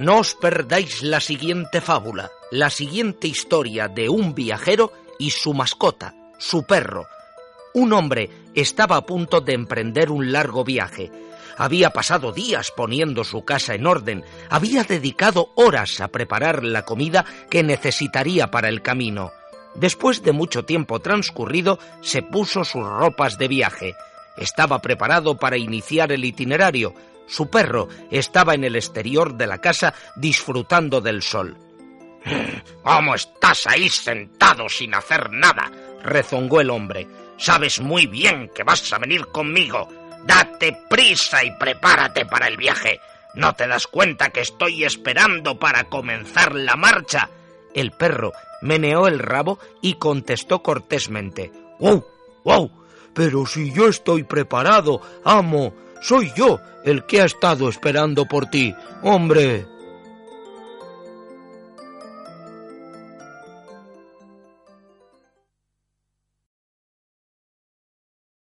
No os perdáis la siguiente fábula, la siguiente historia de un viajero y su mascota, su perro. Un hombre estaba a punto de emprender un largo viaje. Había pasado días poniendo su casa en orden, había dedicado horas a preparar la comida que necesitaría para el camino. Después de mucho tiempo transcurrido, se puso sus ropas de viaje. Estaba preparado para iniciar el itinerario. Su perro estaba en el exterior de la casa disfrutando del sol. ¿Cómo estás ahí sentado sin hacer nada? rezongó el hombre. Sabes muy bien que vas a venir conmigo. Date prisa y prepárate para el viaje. ¿No te das cuenta que estoy esperando para comenzar la marcha? El perro meneó el rabo y contestó cortésmente. ¡Wow! ¡Wow! Pero si yo estoy preparado, amo, soy yo el que ha estado esperando por ti. Hombre.